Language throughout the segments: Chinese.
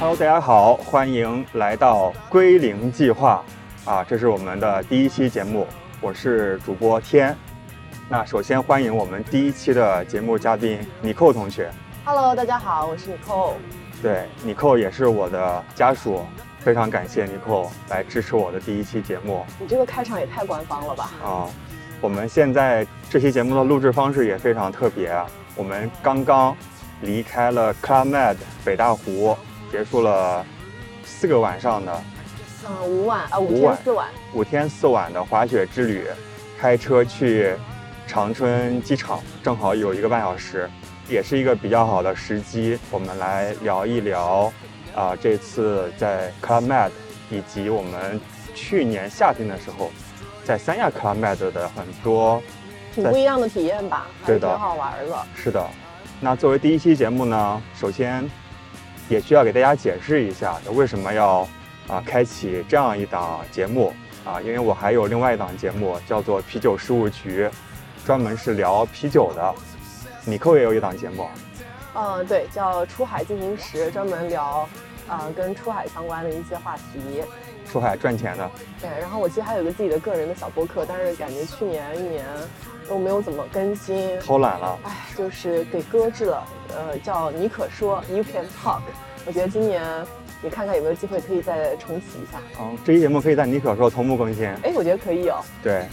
Hello，大家好，欢迎来到归零计划啊，这是我们的第一期节目，我是主播天。那首先欢迎我们第一期的节目嘉宾尼寇同学。Hello，大家好，我是 Nicole。对，尼寇也是我的家属，非常感谢尼寇来支持我的第一期节目你这个开场也太官方了吧？啊。我们现在这期节目的录制方式也非常特别，啊我们刚刚离开了 Med 北大湖，结束了四个晚上的嗯，五晚啊，五天四晚。五天四晚的滑雪之旅，开车去长春机场，正好有一个半小时，也是一个比较好的时机，我们来聊一聊啊、这次在 Club Med 以及我们去年夏天的时候在三亚 Club Med 的很多挺不一样的体验吧，还对的是挺好玩的。是的，那作为第一期节目呢，首先也需要给大家解释一下为什么要啊开启这样一档节目啊，因为我还有另外一档节目叫做啤酒事务局，专门是聊啤酒的。米扣也有一档节目，嗯，对，叫出海进行时，专门聊啊跟出海相关的一些话题。出海赚钱的，对，然后我其实还有一个自己的个人的小播客，但是感觉去年一年都没有怎么更新，偷懒了。哎，就是给搁置了。呃，叫你可说 You Can Talk。我觉得今年你看看有没有机会可以再重启一下。嗯，这期节目可以在你可说同步更新。哎，我觉得可以哦。对，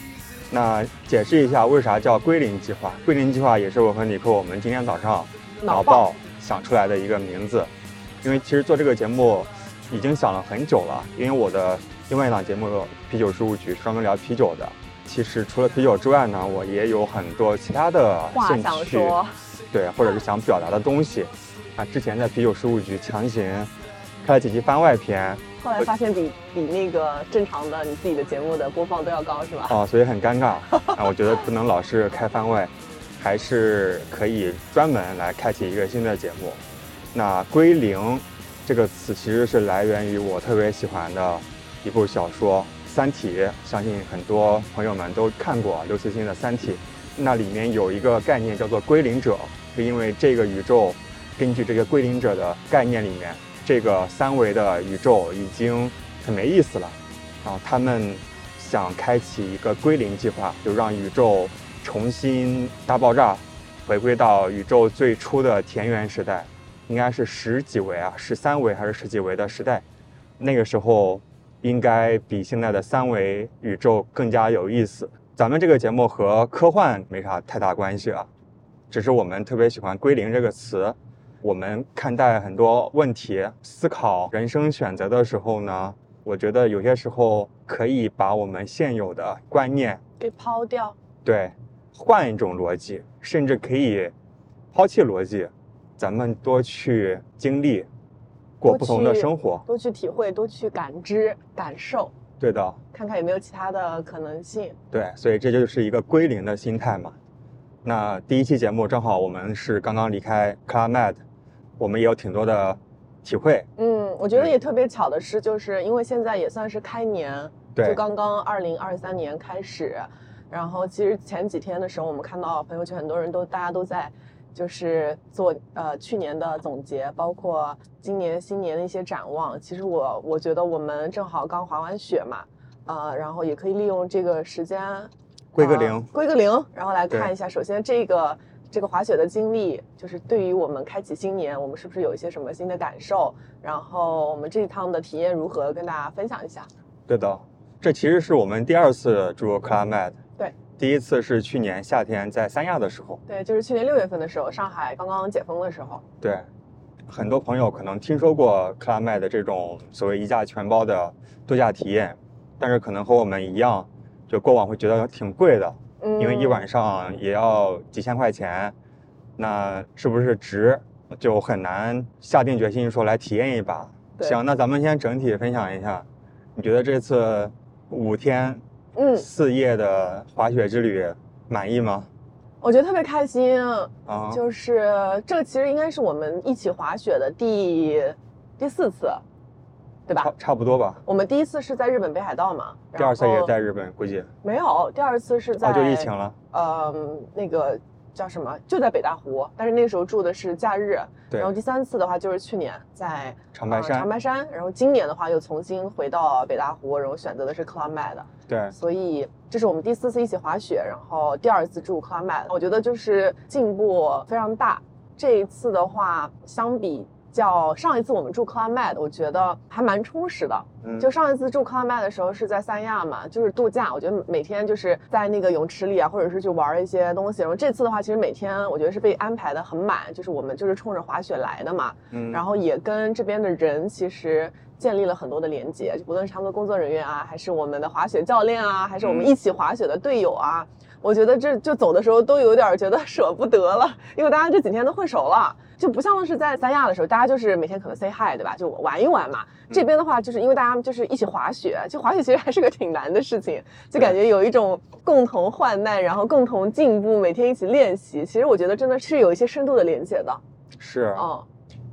那解释一下为啥叫归零计划？归零计划也是我和李克我们今天早上脑爆想出来的一个名字。因为其实做这个节目已经想了很久了，因为我的另外一档节目《啤酒事务局》是专门聊啤酒的。其实除了啤酒之外呢，我也有很多其他的话兴趣，想说，对，或者是想表达的东西。啊，之前在啤酒事务局强行开了几期番外篇，后来发现比比那个正常的你自己的节目的播放都要高，是吧？啊，所以很尴尬啊。我觉得不能老是开番外，还是可以专门来开启一个新的节目。那“归零”这个词其实是来源于我特别喜欢的一部小说《三体》，相信很多朋友们都看过刘慈欣的《三体》。那里面有一个概念叫做“归零者”，是因为这个宇宙根据这个归零者的概念里面，这个三维的宇宙已经很没意思了。啊，他们想开启一个归零计划，就让宇宙重新大爆炸，回归到宇宙最初的田园时代，应该是十几维啊，十三维还是十几维的时代。那个时候应该比现在的三维宇宙更加有意思。咱们这个节目和科幻没啥太大关系啊，只是我们特别喜欢“归零”这个词。我们看待很多问题、思考人生选择的时候呢，我觉得有些时候可以把我们现有的观念，给抛掉。对，换一种逻辑，甚至可以抛弃逻辑，咱们多去经历，过不同的生活。多去体会，多去感知、感受，对的，看看有没有其他的可能性。对，所以这就是一个归零的心态嘛。那第一期节目正好我们是刚刚离开 Med，我们也有挺多的体会。嗯，我觉得也特别巧的是，就是因为现在也算是开年，对就刚刚二零二三年开始，然后其实前几天的时候，我们看到朋友圈很多人都大家都在。就是做呃去年的总结，包括今年新年的一些展望。其实我我觉得我们正好刚滑完雪嘛，呃，然后也可以利用这个时间呃归个零归个零，然后来看一下，首先这个这个滑雪的经历，就是对于我们开启新年，我们是不是有一些什么新的感受？然后我们这一趟的体验如何，跟大家分享一下。对的，这其实是我们第二次住 Club Med。对，第一次是去年夏天在三亚的时候。对，就是去年六月份的时候，上海刚刚解封的时候。对，很多朋友可能听说过 Club Med 的这种所谓一价全包的度假体验，但是可能和我们一样，就过往会觉得挺贵的，嗯，因为一晚上也要几千块钱，那是不是值？就很难下定决心说来体验一把。对行，那咱们先整体分享一下，你觉得这次五天嗯，四夜的滑雪之旅满意吗？我觉得特别开心，啊，就是这个其实应该是我们一起滑雪的第第四次，对吧差？差不多吧。我们第一次是在日本北海道嘛，第二次也在日本，估计没有，第二次是在哦，就疫情了。呃，那个叫什么，就在北大湖，但是那个时候住的是假日。对然后第三次的话就是去年在呃长白山长白山，然后今年的话又重新回到北大湖，然后选择的是克拉麦的。对，所以这是我们第四次一起滑雪，然后第二次住 Club Med，我觉得就是进步非常大。这一次的话，相比较上一次我们住 Club Med，我觉得还蛮充实的。嗯，就上一次住 Club Med 的时候是在三亚嘛，就是度假，我觉得每天就是在那个泳池里啊，或者是去玩一些东西。然后这次的话，其实每天我觉得是被安排的很满，就是我们就是冲着滑雪来的嘛，嗯，然后也跟这边的人其实建立了很多的连接，就不论是他们的工作人员啊，还是我们的滑雪教练啊，还是我们嗯一起滑雪的队友啊，我觉得这就走的时候都有点觉得 舍不得了，因为大家这几天都混熟了，就不像是在三亚的时候，大家就是每天可能 say hi 对吧，就玩一玩嘛。这边的话，就是因为大家就是一起滑雪，就滑雪其实还是个挺难的事情，就感觉有一种共同患难，然后共同进步，每天一起练习。其实我觉得真的是有一些深度的连接的，是，嗯。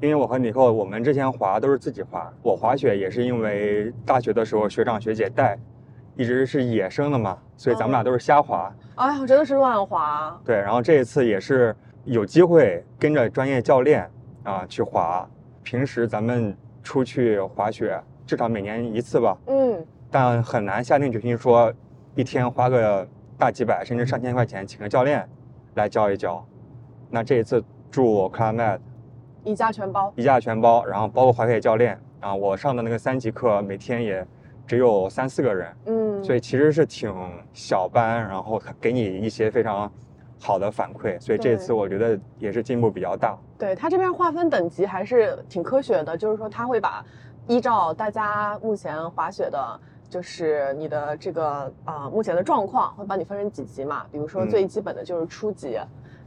因为我和尼克，我们之前滑都是自己滑，我滑雪也是因为大学的时候学长学姐带，一直是野生的嘛，所以咱们俩都是瞎滑。哎呀，我真的是乱滑。对，然后这一次也是有机会跟着专业教练啊去滑。平时咱们出去滑雪，至少每年一次吧，嗯，但很难下定决心说一天花个大几百甚至上千块钱请个教练来教一教。那这一次住 Med 一价全包。一价全包，然后包括滑雪教练啊，我上的那个三级课每天也只有三四个人，嗯，所以其实是挺小班，然后给你一些非常好的反馈，所以这次我觉得也是进步比较大。对他这边划分等级还是挺科学的，就是说他会把依照大家目前滑雪的，就是你的这个啊、呃目前的状况，会把你分成几级嘛？比如说嗯最基本的就是初级。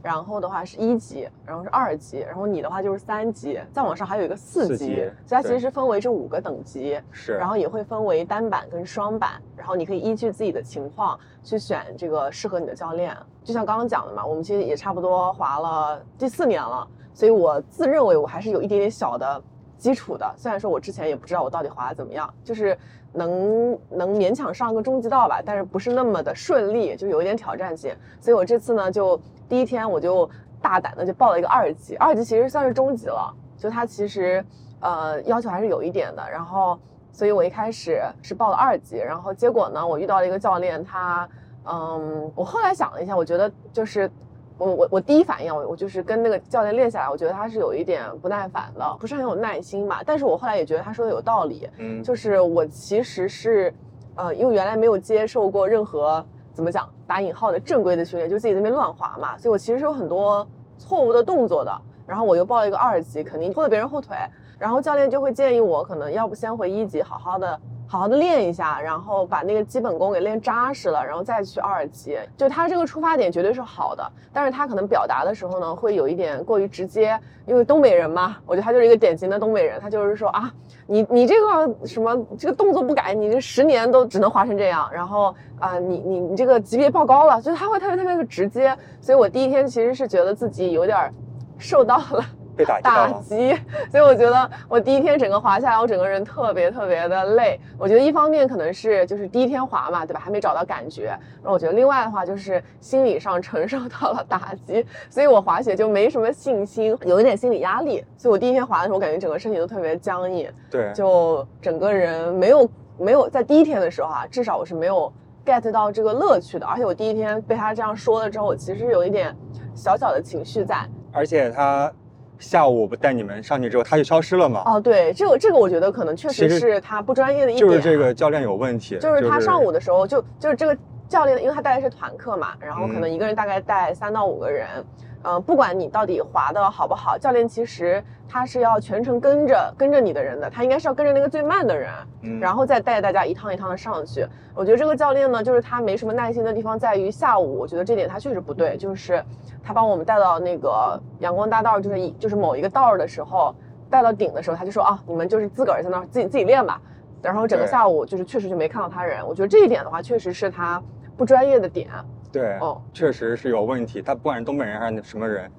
然后的话是一级，然后是二级，然后你的话就是三级，再往上还有一个四级，四级所以它其实是分为这五个等级。是，然后也会分为单板跟双板，然后你可以依据自己的情况去选这个适合你的教练。就像刚刚讲的嘛，我们其实也差不多滑了第四年了，所以我自认为我还是有一点点小的基础的。虽然说我之前也不知道我到底滑的怎么样，就是能能勉强上个中级道吧，但是不是那么的顺利，就有一点挑战性。所以我这次呢，就第一天我就大胆的就报了一个二级，二级其实算是中级了，就它其实呃要求还是有一点的。然后，所以我一开始是报了二级，然后结果呢，我遇到了一个教练，他嗯，我后来想了一下，我觉得就是。我我我第一反应，我我就是跟那个教练练下来，我觉得他是有一点不耐烦的，不是很有耐心吧。但是我后来也觉得他说的有道理，嗯，就是我其实是，呃，因为原来没有接受过任何怎么讲打引号的正规的训练，就自己在那边乱滑嘛，所以我其实是有很多错误的动作的。然后我又报了一个二级，肯定拖了别人后腿，然后教练就会建议我，可能要不先回一级，好好的。好好的练一下，然后把那个基本功给练扎实了，然后再去二级。就他这个出发点绝对是好的，但是他可能表达的时候呢，会有一点过于直接，因为东北人嘛，我觉得他就是一个典型的东北人，他就是说啊，你你这个什么这个动作不改，你这十年都只能滑成这样，然后啊、你你你这个级别报高了，就是他会特别特别的直接，所以我第一天其实是觉得自己有点受到了。被打击打。击，所以我觉得我第一天整个滑下来，我整个人特别特别的累。我觉得一方面可能是就是第一天滑嘛，对吧？还没找到感觉。然后我觉得另外的话就是心理上承受到了打击，所以我滑雪就没什么信心，有一点心理压力。所以我第一天滑的时候，我感觉整个身体都特别僵硬，对，就整个人没有没有在第一天的时候啊，至少我是没有 get 到这个乐趣的。而且我第一天被他这样说了之后，我其实有一点小小的情绪在。而且他下午我不带你们上去之后，他就消失了嘛。哦，对，这个这个我觉得可能确实是他不专业的一点，就是这个教练有问题，就是他上午的时候就就是这个教练，因为他带的是团课嘛，然后可嗯能一个人大概带三到五个人，嗯、不管你到底滑的好不好，教练其实他是要全程跟着跟着你的人的，他应该是要跟着那个最慢的人，嗯然后再带大家一趟一趟的上去。我觉得这个教练呢，就是他没什么耐心的地方在于下午，我觉得这点他确实不对，就是他帮我们带到那个阳光大道，就是一就是某一个道儿的时候，带到顶的时候，他就说啊，你们就是自个儿在那儿自己自己练吧。然后整个下午就是确实就没看到他人，我觉得这一点的话，确实是他不专业的点。对，哦确实是有问题。他不管是东北人还是什么人，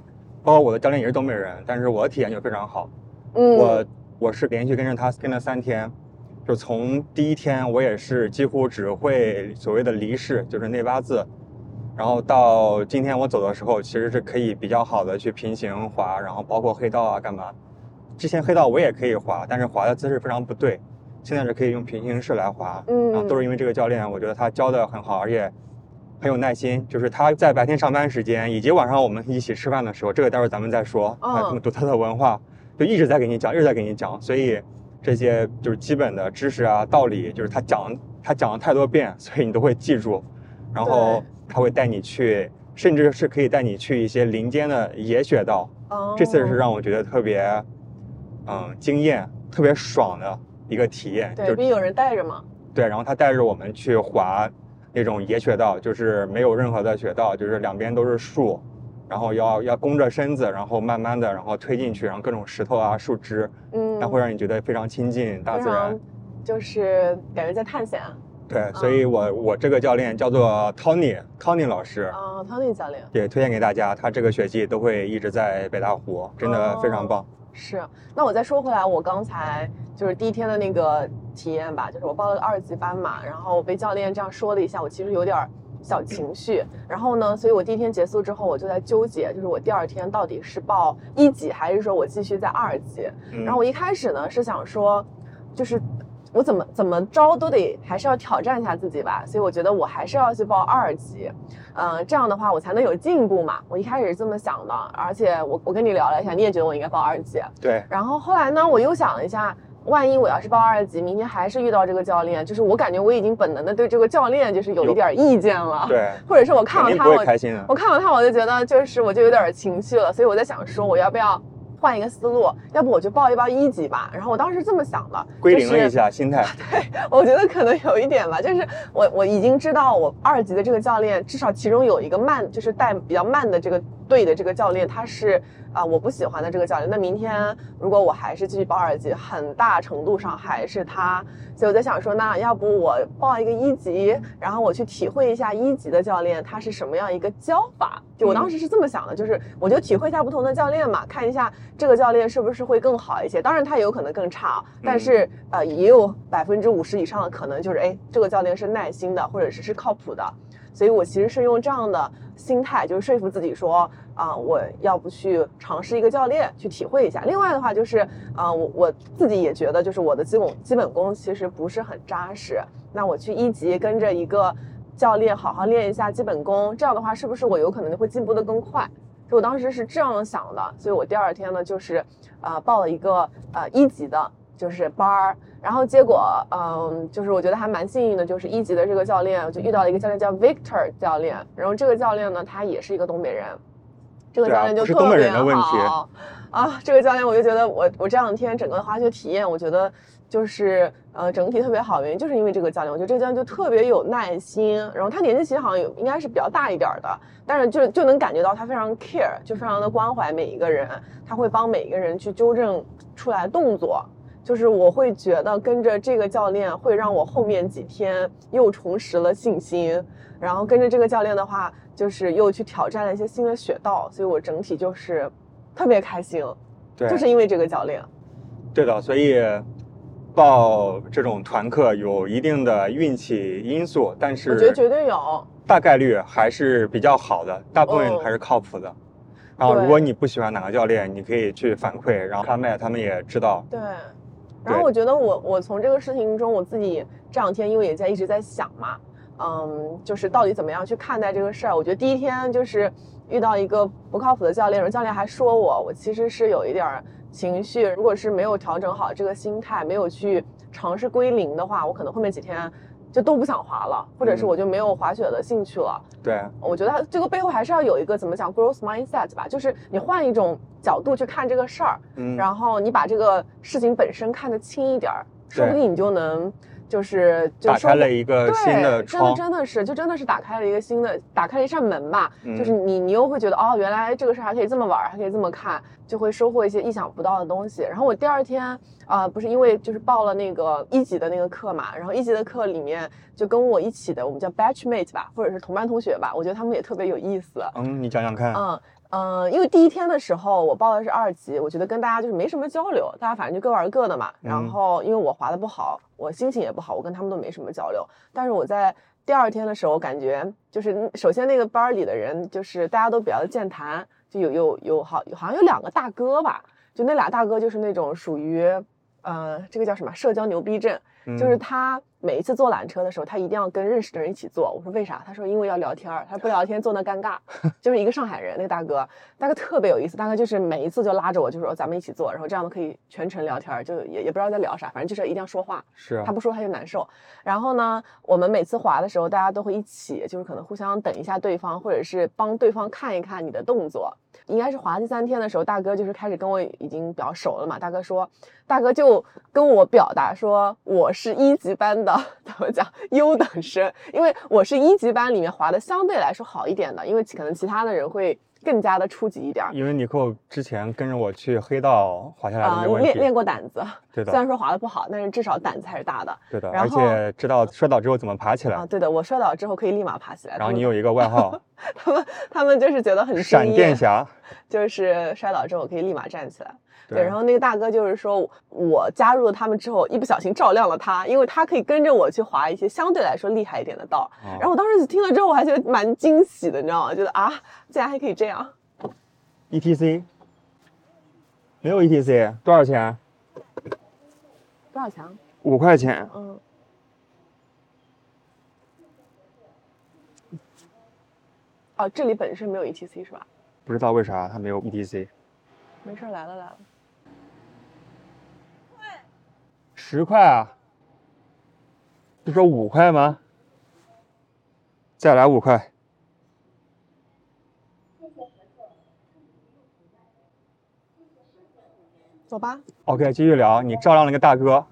包括我的教练也是东北人，但是我的体验就非常好。嗯，我我是连续跟着他跟了三天，就从第一天我也是几乎只会所谓的离式，就是内八字，然后到今天我走的时候，其实是可以比较好的去平行滑，然后包括黑道啊干嘛。之前黑道我也可以滑，但是滑的姿势非常不对。现在是可以用平行式来滑，嗯然后都是因为这个教练，我觉得他教的很好，而且很有耐心。就是他在白天上班时间以及晚上我们一起吃饭的时候，这个待会儿咱们再说。他这么独特的文化，就一直在给你讲，一直在给你讲。所以这些就是基本的知识啊、道理，就是他讲他讲了太多遍，所以你都会记住。然后他会带你去，甚至是可以带你去一些林间的野雪道。哦，这次是让我觉得特别，嗯，惊艳、特别爽的一个体验。对，就有人带着嘛。对，然后他带着我们去滑那种野雪道，就是没有任何的雪道，就是两边都是树，然后要要弓着身子，然后慢慢的然后推进去，然后各种石头啊、树枝，嗯，那会让你觉得非常亲近大自然。，就是感觉在探险。对，所以我我这个教练叫做 Tony，Tony 老师。啊，Tony 教练对推荐给大家，他这个学季都会一直在北大湖，真的非常棒。是。那我再说回来，我刚才就是第一天的那个体验吧，就是我报了个二级班嘛，然后我被教练这样说了一下，我其实有点小情绪。然后呢，所以我第一天结束之后，我就在纠结，就是我第二天到底是报一级，还是说我继续在二级。嗯然后我一开始呢是想说，就是我怎么怎么着都得还是要挑战一下自己吧，所以我觉得我还是要去报二级，嗯、这样的话我才能有进步嘛。我一开始是这么想的，而且我我跟你聊了一下，你也觉得我应该报二级，对，然后后来呢，我又想了一下。万一我要是报二级，明天还是遇到这个教练，就是我感觉我已经本能的对这个教练就是有一点意见了，对，或者是我看到他，我开心的。我看到他，我就觉得就是我就有点情绪了，所以我在想说我要不要换一个思路，要不我就报一报一级吧。然后我当时这么想的，归零了就是一下心态，对我觉得可能有一点吧，就是我我已经知道我二级的这个教练，至少其中有一个慢，就是带比较慢的这个队的这个教练，他是啊、我不喜欢的这个教练。那明天如果我还是继续报二级，很大程度上还是他。所以我在想说，那要不我报一个一级，然后我去体会一下一级的教练他是什么样一个教法。就我当时是这么想的，就是我就体会一下不同的教练嘛，看一下这个教练是不是会更好一些。当然他也有可能更差，但是呃也有百分之五十以上的可能就是哎这个教练是耐心的，或者是是靠谱的。所以我其实是用这样的心态，就是说服自己说啊、我要不去尝试一个教练去体会一下。另外的话就是啊、我我自己也觉得就是我的基本基本功其实不是很扎实。那我去一级跟着一个教练好好练一下基本功，这样的话是不是我有可能就会进步的更快？所以我当时是这样想的，所以我第二天呢就是呃报了一个呃一级的。就是班儿，然后结果，嗯，就是我觉得还蛮幸运的，就是一级的这个教练，我就遇到了一个教练叫 Victor 教练，然后这个教练呢，他也是一个东北人，这个教练就特别好啊，这个教练我就觉得我我这两天整个滑雪体验，我觉得就是呃整体特别好，原因就是因为这个教练，我觉得这个教练就特别有耐心，然后他年纪其实好像有应该是比较大一点儿的，但是就就能感觉到他非常 care，就非常的关怀每一个人，他会帮每一个人去纠正出来动作。就是我会觉得跟着这个教练会让我后面几天又重拾了信心，然后跟着这个教练的话，就是又去挑战了一些新的雪道，所以我整体就是特别开心，对，就是因为这个教练。对的，所以报这种团课有一定的运气因素，但是我觉得绝对有，大概率还是比较好的，大部分嗯还是靠谱的。然后，如果你不喜欢哪个教练，你可以去反馈，然后他们他们也知道。对。然后我觉得我我从这个事情中，我自己这两天因为也在一直在想嘛，嗯，就是到底怎么样去看待这个事儿。我觉得第一天就是遇到一个不靠谱的教练，然后教练还说我，我其实是有一点儿情绪。如果是没有调整好这个心态，没有去尝试归零的话，我可能后面几天就都不想滑了，或者是嗯我就没有滑雪的兴趣了。对，我觉得这个背后还是要有一个怎么讲 growth mindset 吧，就是你换一种角度去看这个事儿，嗯，然后你把这个事情本身看得轻一点儿，说不定你就能就是就打开了一个新的对，真的窗。真的是，就真的是打开了一个新的，打开了一扇门吧。嗯就是你你又会觉得哦，原来这个事儿还可以这么玩儿，还可以这么看，就会收获一些意想不到的东西。然后我第二天啊、呃不是因为就是报了那个一级的那个课嘛，然后一级的课里面就跟我一起的，我们叫 batchmate 吧，或者是同班同学吧，我觉得他们也特别有意思。嗯，你讲讲看。嗯嗯、呃因为第一天的时候我报的是二级，我觉得跟大家就是没什么交流，大家反正就各玩各的嘛。然嗯后因为我滑的不好，我心情也不好，我跟他们都没什么交流。但是我在第二天的时候，感觉就是首先那个班儿里的人就是大家都比较的健谈，就有有有好好像有两个大哥吧，就那俩大哥就是那种属于呃这个叫什么社交牛逼症，就是嗯他每一次坐缆车的时候，他一定要跟认识的人一起坐。我说为啥？他说因为要聊天儿，他说不聊天坐那尴尬。就是一个上海人，那个大哥，大哥特别有意思，大哥就是每一次就拉着我，就说咱们一起坐，然后这样子可以全程聊天儿，就也也不知道在聊啥，反正就是一定要说话。是啊他不说他就难受。然后呢，我们每次滑的时候，大家都会一起，就是可能互相等一下对方，或者是帮对方看一看你的动作。应该是滑第三天的时候，大哥就是开始跟我已经比较熟了嘛。大哥说，大哥就跟我表达说，我是一级班的怎么讲优等生，因为我是一级班里面滑的相对来说好一点的，因为可能其他的人会更加的初级一点儿。因为尼克之前跟着我去黑道滑下来的啊、没问题，练练过胆子，对的虽然说滑的不好，但是至少胆子还是大的。对的，而且知道摔倒之后怎么爬起来啊，，对的，我摔倒之后可以立马爬起来。然后你有一个外号 他们他们就是觉得很闪电侠，就是摔倒之后可以立马站起来。对，然后那个大哥就是说，我加入了他们之后，一不小心照亮了他，因为他可以跟着我去滑一些相对来说厉害一点的道。哦然后我当时听了之后，我还觉得蛮惊喜的，你知道吗？觉得啊，竟然还可以这样。ETC 没有 ETC 多少钱？多少钱啊？五块钱。嗯。哦，这里本身没有 ETC 是吧？不知道为啥它没有 ETC。没事，来了来了。十块啊？不说五块吗？再来五块。走吧。OK，继续聊。你照亮了一个大哥，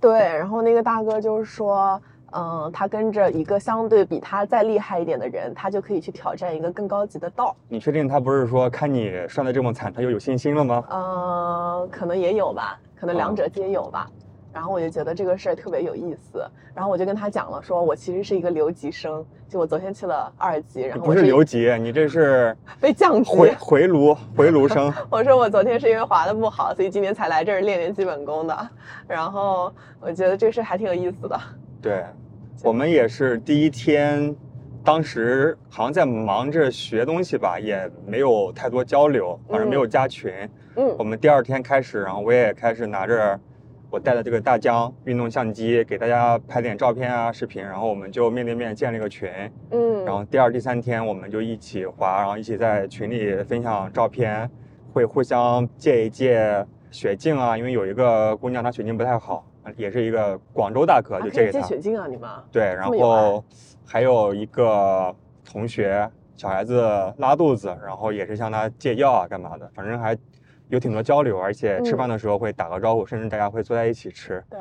对，然后那个大哥就是说，嗯、他跟着一个相对比他再厉害一点的人，他就可以去挑战一个更高级的道。你确定他不是说看你摔得这么惨，他就有信心了吗？嗯，可能也有吧，可能两哦者皆有吧。然后我就觉得这个事儿特别有意思，然后我就跟他讲了，说我其实是一个留级生，就我昨天去了二级，然后不是留级，你这是 被降级。回回炉回炉生。我说我昨天是因为滑的不好，所以今天才来这儿练练基本功的。然后我觉得这个事还挺有意思的。对，我们也是第一天，当时好像在忙着学东西吧，也没有太多交流，反正没有加群。我嗯们第二天开始，然后我也开始拿着我带的这个大疆运动相机，给大家拍点照片啊、视频，然后我们就面对面建了一个群。嗯，然后第二、第三天我们就一起滑，然后一起在群里分享照片，会互相借一借雪镜啊，因为有一个姑娘她雪镜不太好，也是一个广州大哥，就借给她。借雪镜啊，你们？对，然后还有一个同学，小孩子拉肚子，然后也是向他借药啊，干嘛的，反正还有挺多交流，而且吃嗯饭的时候会打个招呼，甚至大家会坐在一起吃。对，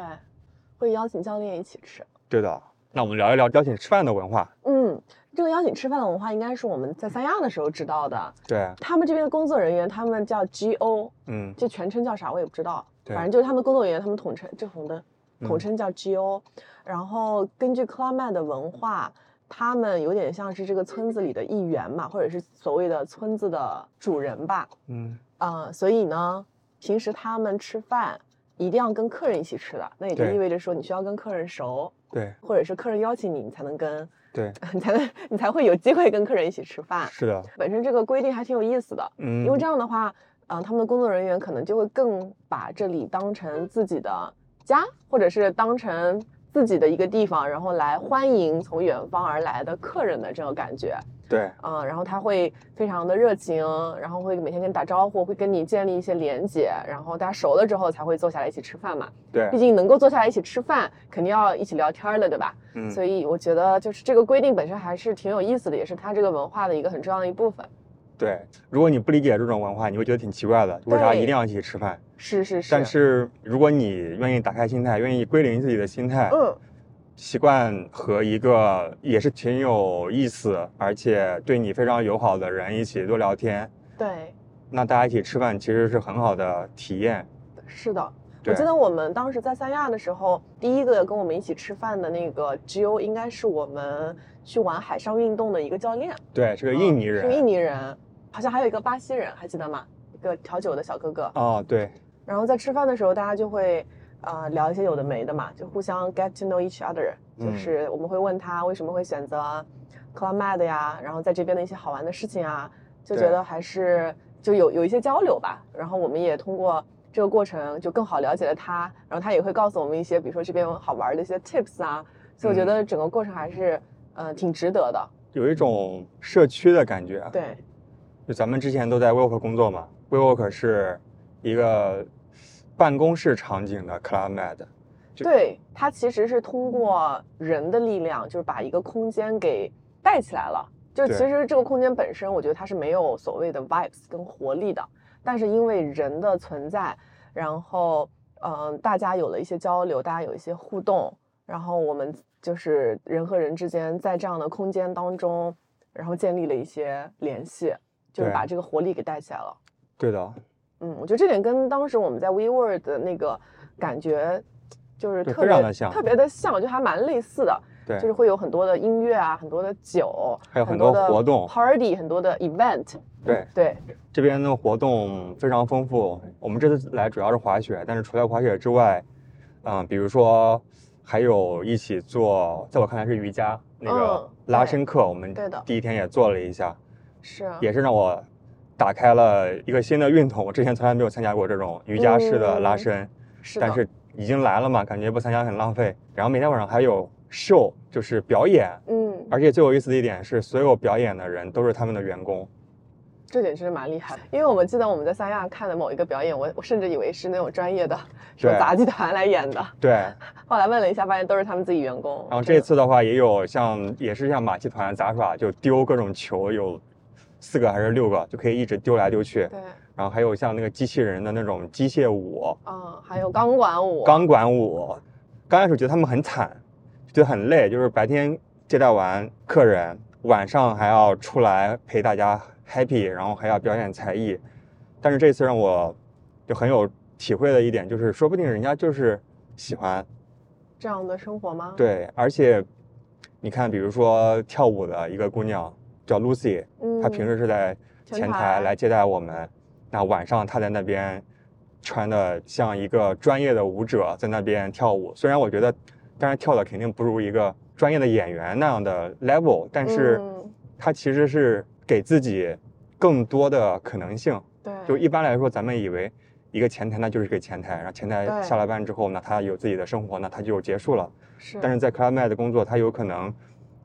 会邀请教练一起吃。对的，那我们聊一聊邀请吃饭的文化。嗯，这个邀请吃饭的文化应该是我们在三亚的时候知道的。对，他们这边的工作人员，他们叫 GO，嗯，这全称叫啥我也不知道，对反正就是他们工作人员，他们统称这红灯，统嗯称叫 GO。然后根据克拉麦的文化，他们有点像是这个村子里的一员嘛，或者是所谓的村子的主人吧。嗯，呃，所以呢，平时他们吃饭一定要跟客人一起吃的，那也就意味着说你需要跟客人熟，对。或者是客人邀请你，你才能跟，对，你才能你才会有机会跟客人一起吃饭。是的，本身这个规定还挺有意思的，嗯，因为这样的话，嗯、他们的工作人员可能就会更把这里当成自己的家，或者是当成自己的一个地方，然后来欢迎从远方而来的客人的这种感觉。对，嗯，然后他会非常的热情，然后会每天跟你打招呼，会跟你建立一些连接，然后大家熟了之后才会坐下来一起吃饭嘛。对毕，竟能够坐下来一起吃饭，肯定要一起聊天儿的，对吧？嗯，所以我觉得就是这个规定本身还是挺有意思的，也是它这个文化的一个很重要的一部分。对，如果你不理解这种文化，你会觉得挺奇怪的，为啥一定要一起吃饭？是是是。但是如果你愿意打开心态，愿意归零自己的心态，嗯，习惯和一个也是挺有意思，而且对你非常友好的人一起多聊天，对，那大家一起吃饭其实是很好的体验。是的。我记得我们当时在三亚的时候，第一个跟我们一起吃饭的那个 GO 应该是我们去玩海上运动的一个教练。对，是个印尼嗯是。印尼人，好像还有一个巴西人，还记得吗？一个调酒的小哥哥。哦，对，然后在吃饭的时候，大家就会，呃聊一些有的没的嘛，就互相 get to know each other，就嗯是我们会问他为什么会选择 Club Med 呀，然后在这边的一些好玩的事情啊，就觉得还是就有有一些交流吧。然后我们也通过这个过程就更好了解了他，然后他也会告诉我们一些，比如说这边有好玩的一些 tips 啊，所以我觉嗯得整个过程还是呃挺值得的。有一种社区的感觉。，对，就咱们之前都在 WeWork 工作嘛，WeWork 是一个办公室场景的 Club Med。就对，它其实是通过人的力量，就是把一个空间给带起来了。就其实这个空间本身，我觉得它是没有所谓的 vibes 跟活力的，但是因为人的存在，然后嗯、呃大家有了一些交流，大家有一些互动，然后我们就是人和人之间在这样的空间当中，然后建立了一些联系，就是把这个活力给带起来了。对的，嗯，我觉得这点跟当时我们在 WeWork 的那个感觉，就是特别像特别的像，就还蛮类似的。对就是会有很多的音乐啊，很多的酒，还有很多的活动 party，很多的 event。对对，这边的活动非常丰富。我们这次来主要是滑雪，但是除了滑雪之外，嗯、比如说还有一起做，在我看来是瑜伽那个拉伸课，我们对的第一天也做了一下，是也是让我打开了一个新的运动。我之前从来没有参加过这种瑜伽式的拉嗯伸，是，但是已经来了嘛，感觉不参加很浪费。然后每天晚上还有 show，就是表演，嗯，而且最有意思的一点是，所有表演的人都是他们的员工。这点真是蛮厉害的。因为我们记得我们在三亚看的某一个表演，我我甚至以为是那种专业的什么杂技团来演的，对，后来问了一下，发现都是他们自己员工。然后这次的话也有像也是像马戏团杂耍，就丢各种球，有四个还是六个，就可以一直丢来丢去。对，然后还有像那个机器人的那种机械舞、嗯，还有钢管舞，钢管舞。刚开始觉得他们很惨，觉得很累，就是白天接待完客人，晚上还要出来陪大家 happy，然后还要表演才艺。但是这次让我就很有体会的一点就是，说不定人家就是喜欢这样的生活吗？，对，而且你看，比如说跳舞的一个姑娘叫 Lucy，嗯，她平时是在前前台台来接待我们，那晚上她在那边穿的像一个专业的舞者在那边跳舞。虽然我觉得，当然跳的肯定不如一个专业的演员那样的 level，但是嗯她其实是给自己更多的可能性。对，就一般来说，咱们以为一个前台那就是个前台，然后前台下了班之后，呢他有自己的生活，那他就结束了。是，但是在 Club Med 的工作，他有可能，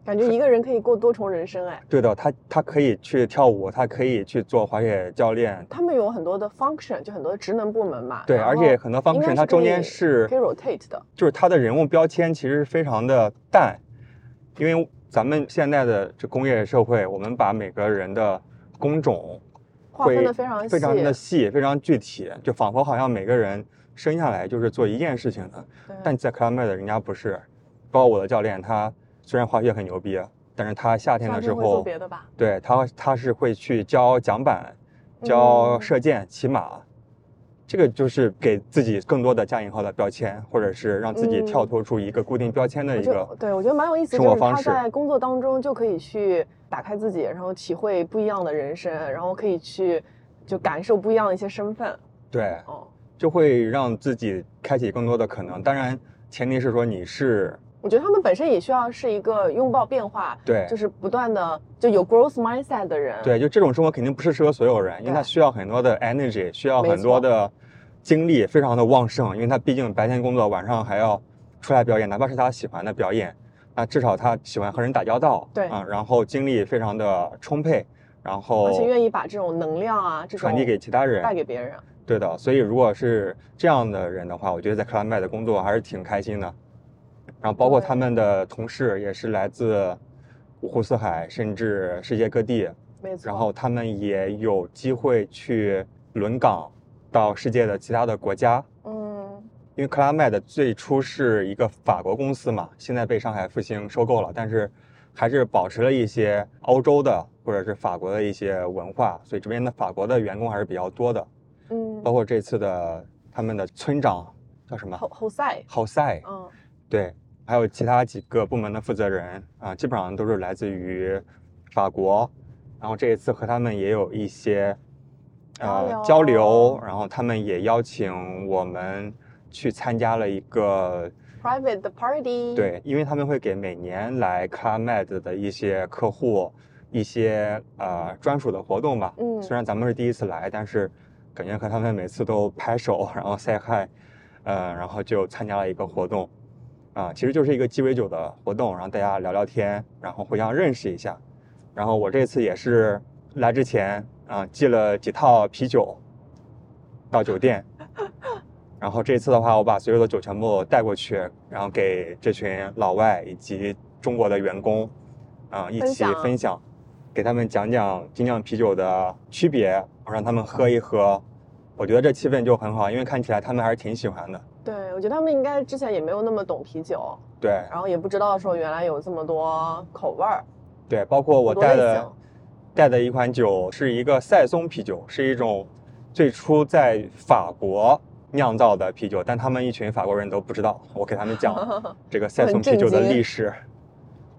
感觉一个人可以过多重人生哎。对的，他他可以去跳舞，他可以去做滑雪教练，他们有很多的 function，就很多的职能部门嘛。对，而且很多 function 它中间是可以 rotate 的。就是它的人物标签其实非常的淡，因为咱们现在的这工业社会，我们把每个人的工种划分的非常非常的细细，非常具体，就仿佛好像每个人生下来就是做一件事情的。对但在 Club Med 人家不是，包括我的教练，他虽然滑雪很牛逼，但是他夏天的时候？对他他是会去教桨板、教嗯射箭、骑马，这个就是给自己更多的加引号的标签，或者是让自己嗯跳脱出一个固定标签的一个。对，我觉得蛮有意思，就是他生活方式在工作当中就可以去打开自己，然后体会不一样的人生，然后可以去就感受不一样的一些身份。对，哦，就会让自己开启更多的可能。当然，前提是说你是我觉得他们本身也需要是一个拥抱变化，对就是不断的就有 growth mindset 的人。对，就这种生活肯定不是适合所有人，因为他需要很多的 energy，需要很多的精力，非常的旺盛。因为他毕竟白天工作，晚上还要出来表演，哪怕是他喜欢的表演，那至少他喜欢和人打交道，对啊，然后精力非常的充沛，然后而且愿意把这种能量啊，这种传递给其他人，带给别人。对的，所以如果是这样的人的话，我觉得在 Club Med 的工作还是挺开心的。然后包括他们的同事也是来自五湖四海，甚至世界各地。没错。然后他们也有机会去轮岗到世界的其他的国家。嗯，因为克拉麦的最初是一个法国公司嘛，现在被上海复兴收购了，但是还是保持了一些欧洲的或者是法国的一些文化，所以这边的法国的员工还是比较多的。嗯，包括这次的他们的村长叫什么？侯侯赛，侯赛，嗯，对，还有其他几个部门的负责人啊，基本上都是来自于法国。然后这一次和他们也有一些呃交流，然后他们也邀请我们去参加了一个 private 的 party，，对，因为他们会给每年来 Club Med 的一些客户一些呃专属的活动吧。嗯虽然咱们是第一次来，但是感觉和他们每次都拍手，然后 say hi，呃，然后就参加了一个活动，啊、其实就是一个鸡尾酒的活动，然后大家聊聊天，然后互相认识一下。然后我这次也是来之前啊、寄了几套啤酒到酒店，然后这次的话，我把所有的酒全部带过去，然后给这群老外以及中国的员工，啊、一起分享给他们讲讲精酿啤酒的区别，让他们喝一喝。我觉得这气氛就很好，因为看起来他们还是挺喜欢的。对我觉得他们应该之前也没有那么懂啤酒，对。然后也不知道说原来有这么多口味儿，对，包括我带的带的一款酒是一个赛松啤酒，是一种最初在法国酿造的啤酒，但他们一群法国人都不知道。我给他们讲 这个赛松啤酒的历史，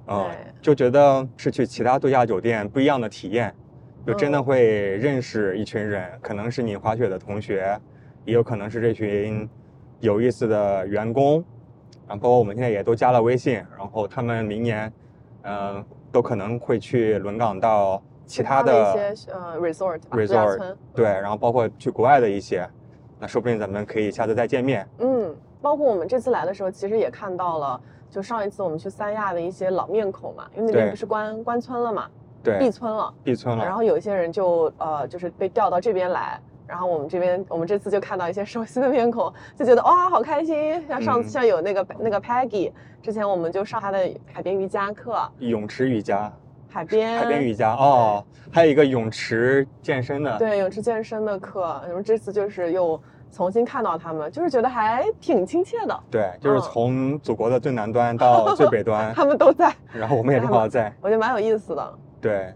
嗯，就觉得是去其他度假酒店不一样的体验，就真的嗯。会认识一群人，可能是你滑雪的同学，也有可能是这群有意思的员工，然后包括我们现在也都加了微信，然后他们明年，嗯、都可能会去轮岗到其他的的一些呃 resort resort，村，对，然后包括去国外的一些，那说不定咱们可以下次再见面。嗯，包括我们这次来的时候，其实也看到了，就上一次我们去三亚的一些老面孔嘛，因为那边不是关关村了嘛，对闭，村了，闭村了。然后有一些人就呃就是被调到这边来。然后我们这边，我们这次就看到一些熟悉的面孔，就觉得哇，好开心！像上次嗯像有那个、那个 Peggy，之前我们就上他的海边瑜伽课，泳池瑜伽，海边海边瑜伽哦，还有一个泳池健身的，对泳池健身的课，然后这次就是又重新看到他们，就是觉得还挺亲切的，对，就是嗯从祖国的最南端到最北端，他们都在，然后我们也正好 在。我觉得蛮有意思的。对，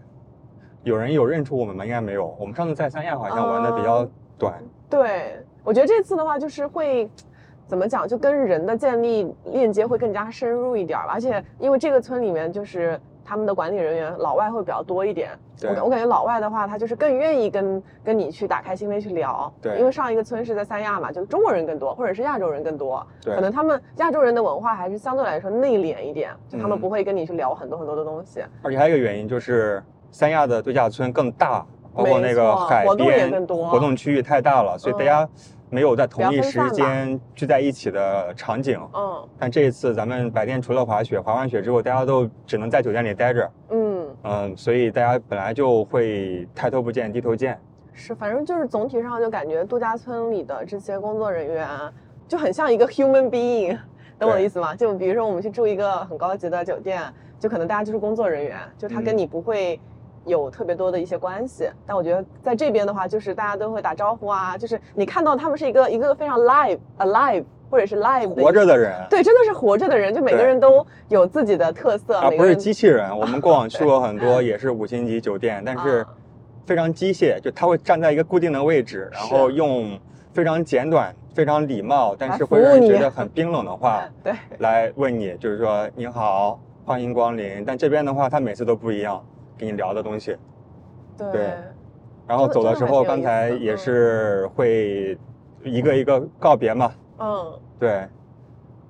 有人有认出我们吗？应该没有。我们上次在三亚好像玩的比较短。对，我觉得这次的话就是会。怎么讲？就跟人的建立链接会更加深入一点儿吧，而且因为这个村里面就是他们的管理人员老外会比较多一点，我对感我感觉老外的话，他就是更愿意跟跟你去打开心扉去聊。对因为上一个村是在三亚嘛，就是中国人更多，或者是亚洲人更多。对可能他们亚洲人的文化还是相对来说内敛一点，就他们嗯不会跟你去聊很多很多的东西。而且还有一个原因就是三亚的度假村更大，包括那个海边活动区域太大了，所以大嗯家没有在同一时间聚在一起的场景。嗯但这一次咱们白天除了滑雪，滑完雪之后，大家都只能在酒店里待着，嗯，嗯，所以大家本来就会抬头不见低头见。是，反正就是总体上就感觉度假村里的这些工作人员就很像一个 human being，懂我的意思吗？就比如说我们去住一个很高级的酒店，就可能大家就是工作人员，就他跟嗯你不会。有特别多的一些关系，但我觉得在这边的话，就是大家都会打招呼啊，就是你看到他们是一个一个非常 live alive 或者是 live 活着的人，对，真的是活着的人，就每个人都有自己的特色，而不是机器人。我们过往 去过很多也是五星级酒店，但是啊非常机械，就他会站在一个固定的位置，然后用非常简短、非常礼貌，但是会让人觉得 很冰冷的话对来问你，就是说你好，欢迎光临。但这边的话，他每次都不一样，跟你聊的东西。对对然后走的时候，刚才也是会一个一个告别嘛，嗯，对，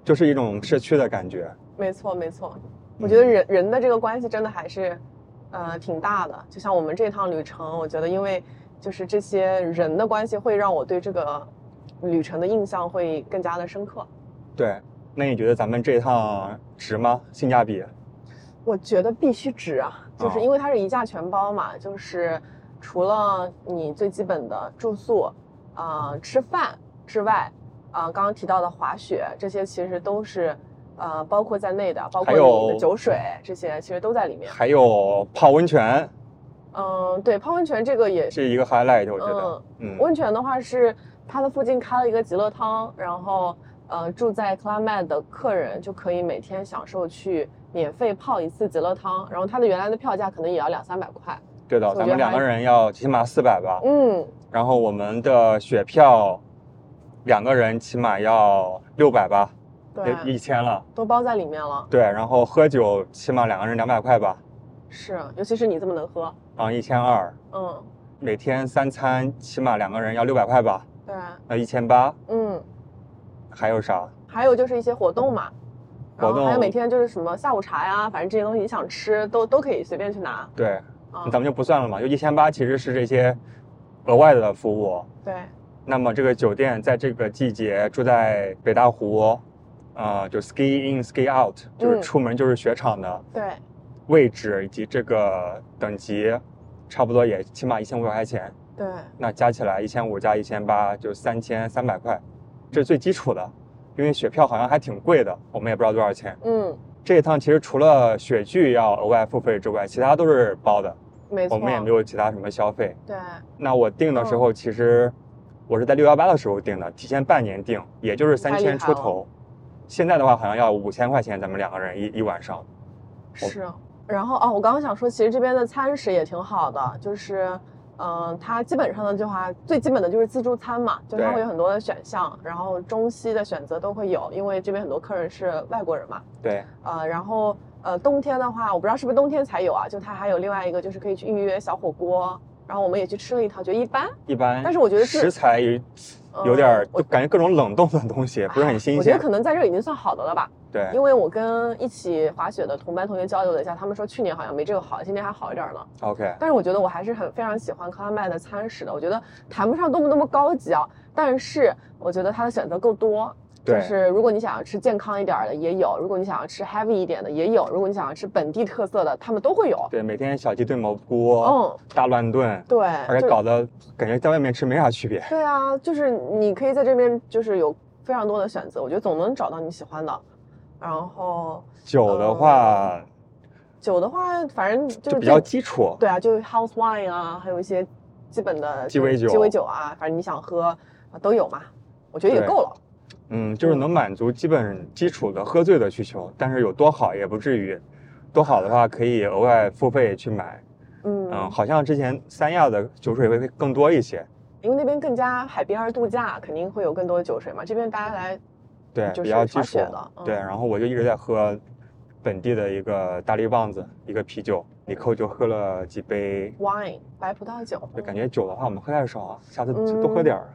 就是一种社区的感觉。没错没错，嗯我觉得人人的这个关系真的还是，呃，挺大的。就像我们这趟旅程，我觉得因为就是这些人的关系，会让我对这个旅程的印象会更加的深刻。对，那你觉得咱们这一趟值吗？性价比？我觉得必须值啊，就是哦因为它是一价全包嘛，就是除了你最基本的住宿、啊、吃饭之外，啊、刚刚提到的滑雪这些其实都是呃包括在内的，包括你的酒水这些其实都在里面。还有泡温泉嗯，对，泡温泉这个也是一个 highlight，我觉得。嗯，温泉的话是它的附近开了一个极乐汤，然后呃住在 Club Med 的客人就可以每天享受去免费泡一次极乐汤，然后它的原来的票价可能也要两三百块。对的，咱们两个人要起码四百吧，嗯，然后我们的雪票两个人起码要六百吧，对，一一千了。都包在里面了。对，然后喝酒起码两个人两百块吧，是，尤其是你这么能喝，然后一千二。嗯，每天三餐起码两个人要六百块吧，对，那一千八，嗯，还有啥？还有就是一些活动嘛，然活动后还有每天就是什么下午茶呀，反正这些东西你想吃都都可以随便去拿。对，嗯咱们就不算了嘛，就一千八其实是这些额外的服务。对，那么这个酒店在这个季节住在北大湖，呃，就 ski in ski out，就是嗯出门就是雪场的对，位置以及这个等级，差不多也起码一千五百块钱。对，那加起来一千五加一千八就三千三百块，这是最基础的，因为雪票好像还挺贵的，我们也不知道多少钱。嗯，这一趟其实除了雪具要额外付费之外，其他都是包的，没错。我们也没有其他什么消费。对，那我订的时候，其实我是在六幺八的时候订的，提前半年订，也就是三千出头。现在的话好像要五千块钱，咱们两个人一一晚上。是。然后哦，我刚刚想说，其实这边的餐食也挺好的，就是，嗯、它基本上的就话最基本的就是自助餐嘛，就它会有很多的选项，然后中西的选择都会有，因为这边很多客人是外国人嘛，对，呃，然后呃，冬天的话，我不知道是不是冬天才有啊，就它还有另外一个就是可以去预约小火锅，然后我们也去吃了一套，觉得一般，一般。但是我觉得是食材有有点儿，就感觉各种冷冻的东西不是很新鲜。我觉得可能在这已经算好的了吧，对因为我跟一起滑雪的同班同学交流了一下，他们说去年好像没这个好，今年还好一点了。，OK，但是我觉得我还是很非常喜欢克拉麦的餐食的，我觉得谈不上多么多么高级啊，但是我觉得它的选择够多。就是如果你想要吃健康一点的也有，如果你想要吃 heavy 一点的也有，如果你想要吃本地特色的，他们都会有。对，每天小鸡炖蘑菇，嗯，大乱炖，对，而且搞得感觉在外面吃没啥区别。对啊，就是你可以在这边就是有非常多的选择，我觉得总能找到你喜欢的。然后酒的话酒的话，反正就是就比较基础，对啊，就是 house wine 啊，还有一些基本的鸡尾酒鸡尾酒啊，反正你想喝啊都有嘛，我觉得也够了。嗯，就是能满足基本基础的喝醉的需求，但是有多好也不至于，多好的话可以额外付费去买。嗯嗯，好像之前三亚的酒水会更多一些，因为那边更加海边儿度假，肯定会有更多的酒水嘛。这边大家来对，就比较基础的。嗯对，然后我就一直在喝本地的一个大力棒子，一个啤酒，里扣就喝了几杯。wine 白葡萄酒，就感觉酒的话，我们喝太少啊，下次嗯多喝点儿。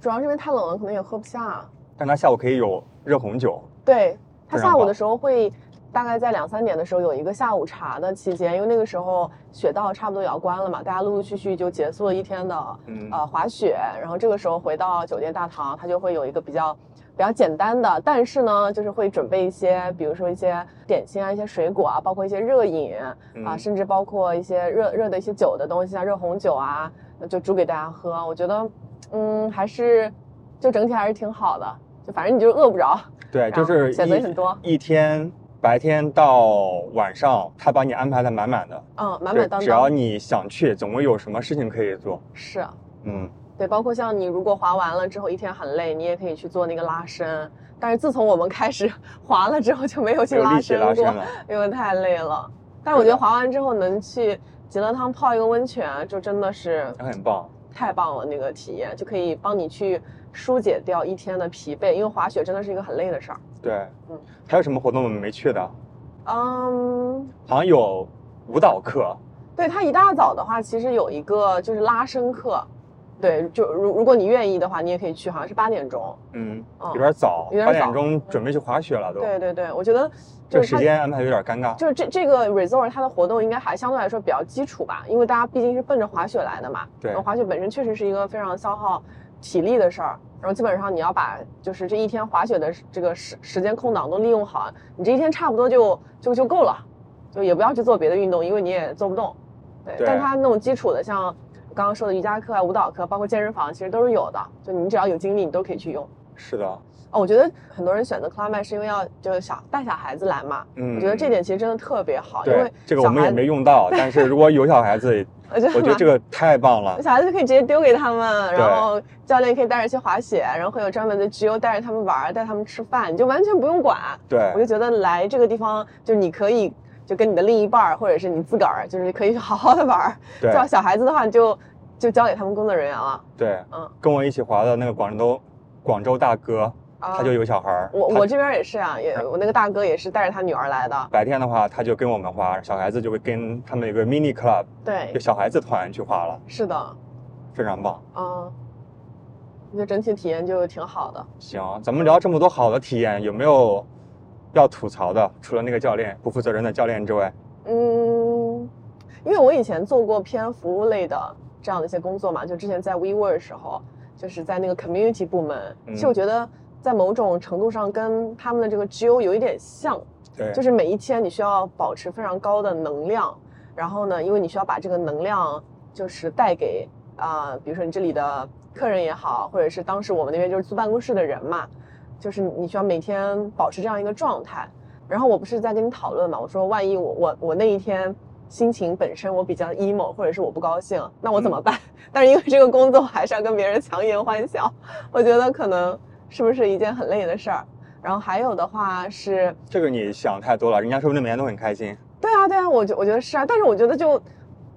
主要是因为太冷了，可能也喝不下。但他下午可以有热红酒，对，它非常棒下午的时候会大概在两三点的时候有一个下午茶的期间，因为那个时候雪道差不多也要关了嘛，大家陆陆续续就结束了一天的嗯呃滑雪，然后这个时候回到酒店大堂，它就会有一个比较比较简单的，但是呢，就是会准备一些，比如说一些点心啊、一些水果啊，包括一些热饮啊，嗯甚至包括一些热热的一些酒的东西啊，热红酒啊，就煮给大家喝。我觉得，嗯，还是就整体还是挺好的，就反正你就饿不着。对，就是选择很多一天白天到晚上，他把你安排的满满的，嗯，满满当当只要你想去，总会有什么事情可以做。是。嗯，对，包括像你如果滑完了之后一天很累，你也可以去做那个拉伸。但是自从我们开始 滑了之后，就没有去拉伸过，伸。因为太累了。但是我觉得滑完之后能去极乐汤泡一个温泉，就真的是也很棒。太棒了，那个体验就可以帮你去疏解掉一天的疲惫，因为滑雪真的是一个很累的事儿。对，嗯还有什么活动我们没去的？嗯，好像有舞蹈课，对，它一大早的话，其实有一个就是拉伸课，对，就如如果你愿意的话，你也可以去，好像是八点钟。嗯，嗯有点早，八点钟准备去滑雪了都。对对对，我觉得这个时间安排有点尴尬。就是这这个 resort 它的活动应该还相对来说比较基础吧，因为大家毕竟是奔着滑雪来的嘛。对然后滑雪本身确实是一个非常消耗体力的事儿，然后基本上你要把就是这一天滑雪的这个时时间空档都利用好，你这一天差不多就就就够了，就也不要去做别的运动，因为你也做不动。对，对但它那种基础的像我刚刚说的瑜伽课啊、舞蹈课，包括健身房，其实都是有的，就你只要有精力，你都可以去用。是的，哦，我觉得很多人选择 Club Med 是因为要就是小带小孩子来嘛，嗯，我觉得这点其实真的特别好，因为这个我们也没用到，但是如果有小孩子，我觉得我觉得这个太棒了。小孩子可以直接丢给他们，然后教练可以带着去滑雪，然后会有专门的 GO 带着他们玩儿，带他们吃饭，你就完全不用管。对我就觉得来这个地方，就是你可以就跟你的另一半儿，或者是你自个儿，就是可以好好的玩儿。对叫小孩子的话，你就就交给他们工作人员了。对，嗯，跟我一起滑的那个广州广州大哥，啊他就有小孩儿。他我我这边也是啊，也我那个大哥也是带着他女儿来的。白天的话，他就跟我们滑，小孩子就会跟他们有个 mini club，对就，小孩子团去滑了，是的，非常棒。嗯，我觉得整体体验就挺好的。行，咱们聊这么多好的体验，有没有要吐槽的？除了那个教练不负责任的教练之外，嗯，因为我以前做过偏服务类的这样的一些工作嘛，就之前在 WeWork 的时候，就是在那个 community 部门，嗯其实我觉得在某种程度上跟他们的这个 GO 有一点像，对，就是每一天你需要保持非常高的能量，然后呢，因为你需要把这个能量就是带给啊、比如说你这里的客人也好，或者是当时我们那边就是租办公室的人嘛，就是你需要每天保持这样一个状态。然后我不是在跟你讨论嘛，我说万一我我我那一天心情本身我比较 emo，或者是我不高兴，那我怎么办？但是因为这个工作还是要跟别人强颜欢笑，我觉得可能是不是一件很累的事儿。然后还有的话是，这个你想太多了，人家说不定每天都很开心，对啊对啊，我觉我觉得是啊，但是我觉得就，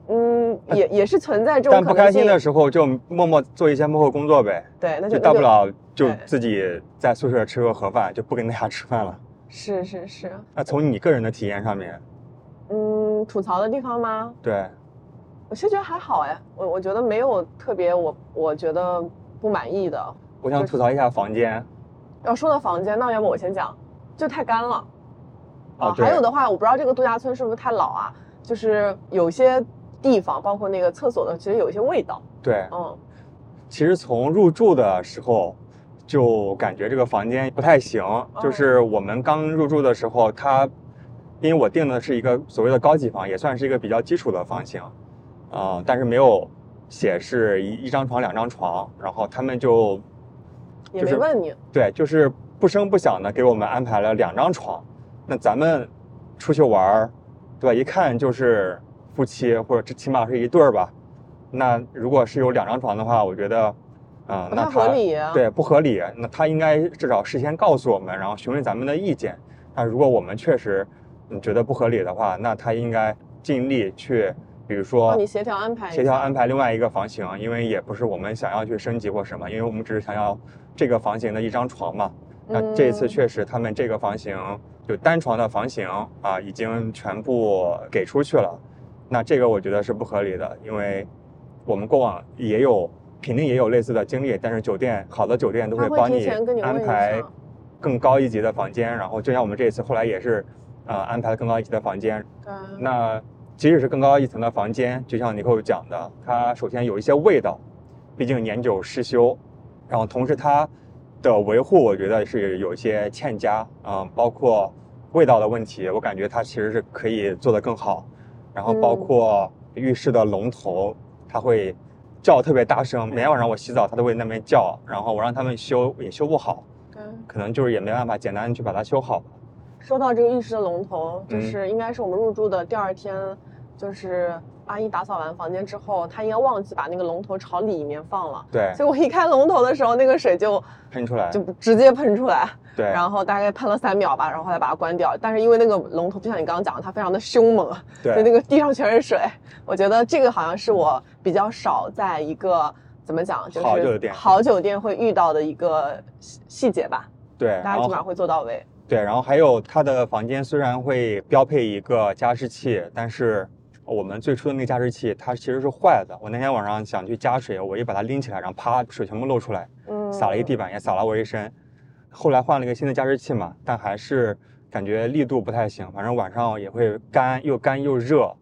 嗯，也也是存在这种但不开。心的时候就默默做一些幕后工作呗，对，那就就大不。了就自己在宿舍吃个盒饭，就不跟大家吃饭了。是是是，那从你个人的体验上面，嗯，吐槽的地方吗？对，我其实觉得还好哎，我我觉得没有特别我我觉得不满意的。我想吐槽一下房间，要说到房间，那要不我先讲，就太干了。啊对还有的话，我不知道这个度假村是不是太老啊，就是有些地方，包括那个厕所的，其实有一些味道。对，嗯，其实从入住的时候就感觉这个房间不太行，就是我们刚入住的时候，它因为我订的是一个所谓的高级房，也算是一个比较基础的房型，啊、但是没有写是一一张床两张床，然后他们就也就是没问你。对，就是不声不响的给我们安排了两张床。那咱们出去玩儿，对吧？一看就是夫妻，或者这起码是一对儿吧。那如果是有两张床的话，我觉得，啊、那他合理啊对不合理。那他应该至少事先告诉我们，然后询问咱们的意见。那如果我们确实嗯觉得不合理的话，那他应该尽力去，比如说帮你协调安排协调安排另外一个房型，因为也不是我们想要去升级或什么，因为我们只是想要这个房型的一张床嘛。那这次嗯确实他们这个房型就单床的房型啊，已经全部给出去了。那这个我觉得是不合理的，因为我们过往也有肯定也有类似的经历，但是酒店好的酒店都会帮你安排更高一级的房间，然后就像我们这一次后来也是，呃，安排了更高一级的房间，对，那即使是更高一层的房间，就像尼克讲的，它首先有一些味道，毕竟年久失修，然后同时它的维护，我觉得是有一些欠佳啊、包括味道的问题，我感觉它其实是可以做得更好，然后包嗯括浴室的龙头，它会叫特别大声，每天晚上我洗澡它都会那边叫，然后我让他们修也修不好，嗯。可能就是也没办法简单去把它修好。说到这个浴室的龙头，就嗯是应该是我们入住的第二天，就是阿姨打扫完房间之后，她应该忘记把那个龙头朝里面放了。对，所以我一开龙头的时候，那个水就喷出来，就直接喷出来，对，然后大概喷了三秒吧，然后后来把它关掉。但是因为那个龙头，就像你刚刚讲的，它非常的凶猛，对就那个地上全是水。我觉得这个好像是我比较少在一个怎么讲，就是好酒店好酒店会遇到的一个细细节吧，对，大家基本上会做到位。对，然后还有它的房间虽然会标配一个加湿器，但是我们最初的那个加湿器它其实是坏的。我那天晚上想去加水，我一把它拎起来，然后啪，水全部漏出来，嗯，洒了一地板，也洒了我一身。后来换了一个新的加湿器嘛，但还是感觉力度不太行，反正晚上也会干，又干又热，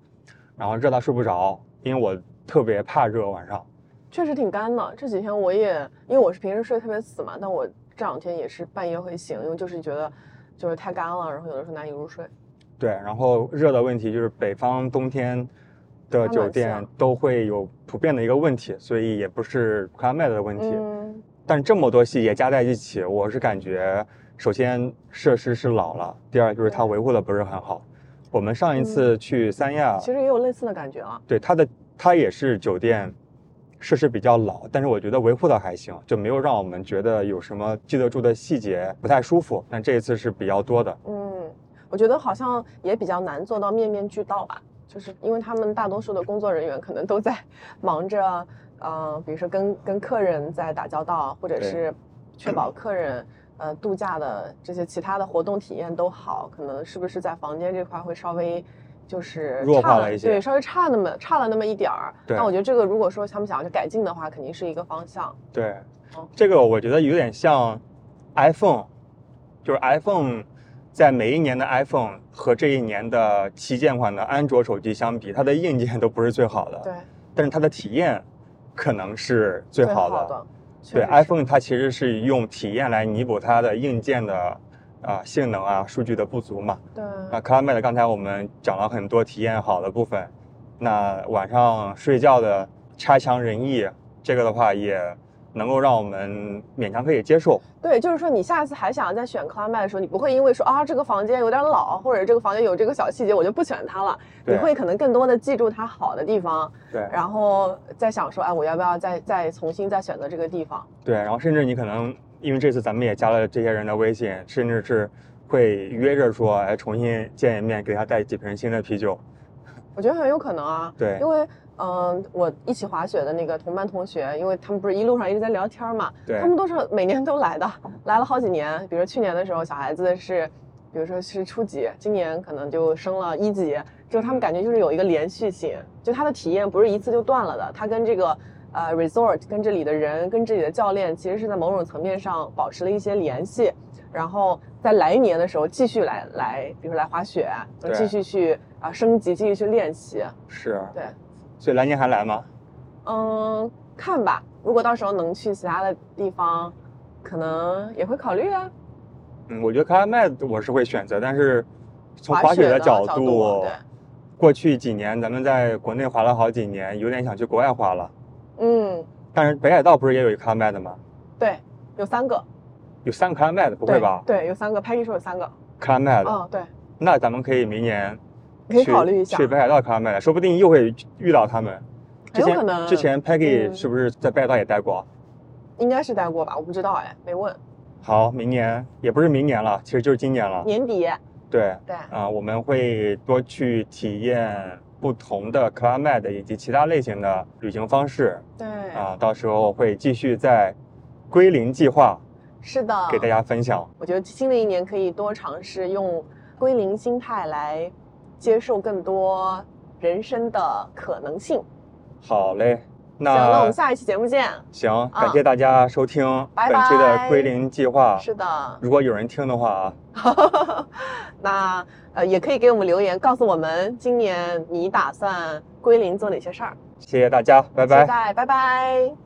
然后热到睡不着，因为我特别怕热晚上。确实挺干的。这几天我也，因为我是平时睡特别死嘛，但我这两天也是半夜会醒，因为就是觉得就是太干了，然后有的时候难以入睡。对，然后热的问题就是北方冬天的酒店都会有普遍的一个问题，所以也不是 climate 的问题。嗯，但这么多细节加在一起，我是感觉，首先设施是老了，第二就是它维护的不是很好。我们上一次去三亚，其实也有类似的感觉啊。对它的它也是酒店，设施比较老，但是我觉得维护的还行，就没有让我们觉得有什么记得住的细节不太舒服。但这一次是比较多的，嗯，我觉得好像也比较难做到面面俱到吧，就是因为他们大多数的工作人员可能都在 忙着，呃，比如说跟跟客人在打交道，或者是确保客人呃度假的这些其他的活动体验都好，可能是不是在房间这块会稍微。就是差弱化了一些对，稍微差那么差了那么一点儿。对那我觉得这个如果说他们想要去改进的话，肯定是一个方向。对。这个我觉得有点像 iPhone，就是 iPhone 在每一年的 iPhone 和这一年的旗舰款的安卓手机相比，它的硬件都不是最好的，对，但是它的体验可能是最好的。的。对，iPhone 它其实是用体验来弥补它的硬件的啊、性能啊、数据的不足嘛。对，那 CloudMate 刚才我们讲了很多体验好的部分，那晚上睡觉的差强人意，这个的话也能够让我们勉强可以接受。对，就是说你下次还想再选 CloudMate 的时候，你不会因为说啊这个房间有点老，或者这个房间有这个小细节，我就不选它了。你会可能更多的记住它好的地方，对然后再想说，哎，我要不要再再重新再选择这个地方？对，然后甚至你可能因为这次咱们也加了这些人的微信，甚至是会约着说，哎，重新见一面，给他带几瓶新的啤酒。我觉得很有可能啊。对因为嗯、我一起滑雪的那个同班同学，因为他们不是一路上一直在聊天嘛，对他们都是每年都来的，来了好几年。比如说去年的时候，小孩子是，比如说是初级，今年可能就升了一级，就他们感觉就是有一个连续性，就他的体验不是一次就断了的，他跟这个。呃，resort 跟这里的人，跟这里的教练，其实是在某种层面上保持了一些联系，然后在来年的时候继续来来，比如说来滑雪，继续去啊、升级，继续去练习。是，对，所以来年还来吗？嗯，看吧，如果到时候能去其他的地方，可能也会考虑啊。嗯，我觉得 CloudMate 我是会选择，但是从滑滑雪雪的角角度过去几年咱们在国内滑了好几年，有点想去国外滑了。嗯，但是北海道不是也有一 CloudMate 吗？对，有三个，有三个 CloudMate，不会吧对，有三个，Peggy 说有三个。？CloudMate，、嗯，对，那咱们可以明年可以考虑一下去北海道 CloudMate，说不定又会遇到他们。之前很有可能之前 Peggy 嗯是不是在北海道也待过？应该是待过吧，我不知道哎，没问。好，明年也不是明年了，其实就是今年了。年底，对，对，啊、我们会多去体验不同的 CloudMate 以及其他类型的旅行方式对，啊、到时候会继续在归零计划是的，给大家分享。我觉得新的一年可以多尝试用归零心态来接受更多人生的可能性。好嘞，那行，那我们下一期节目见。行，感谢大家收听本期的归零计划。是的，如果有人听的话啊，那呃也可以给我们留言，告诉我们今年你打算归零做哪些事儿。谢谢大家，拜拜期。待，拜拜。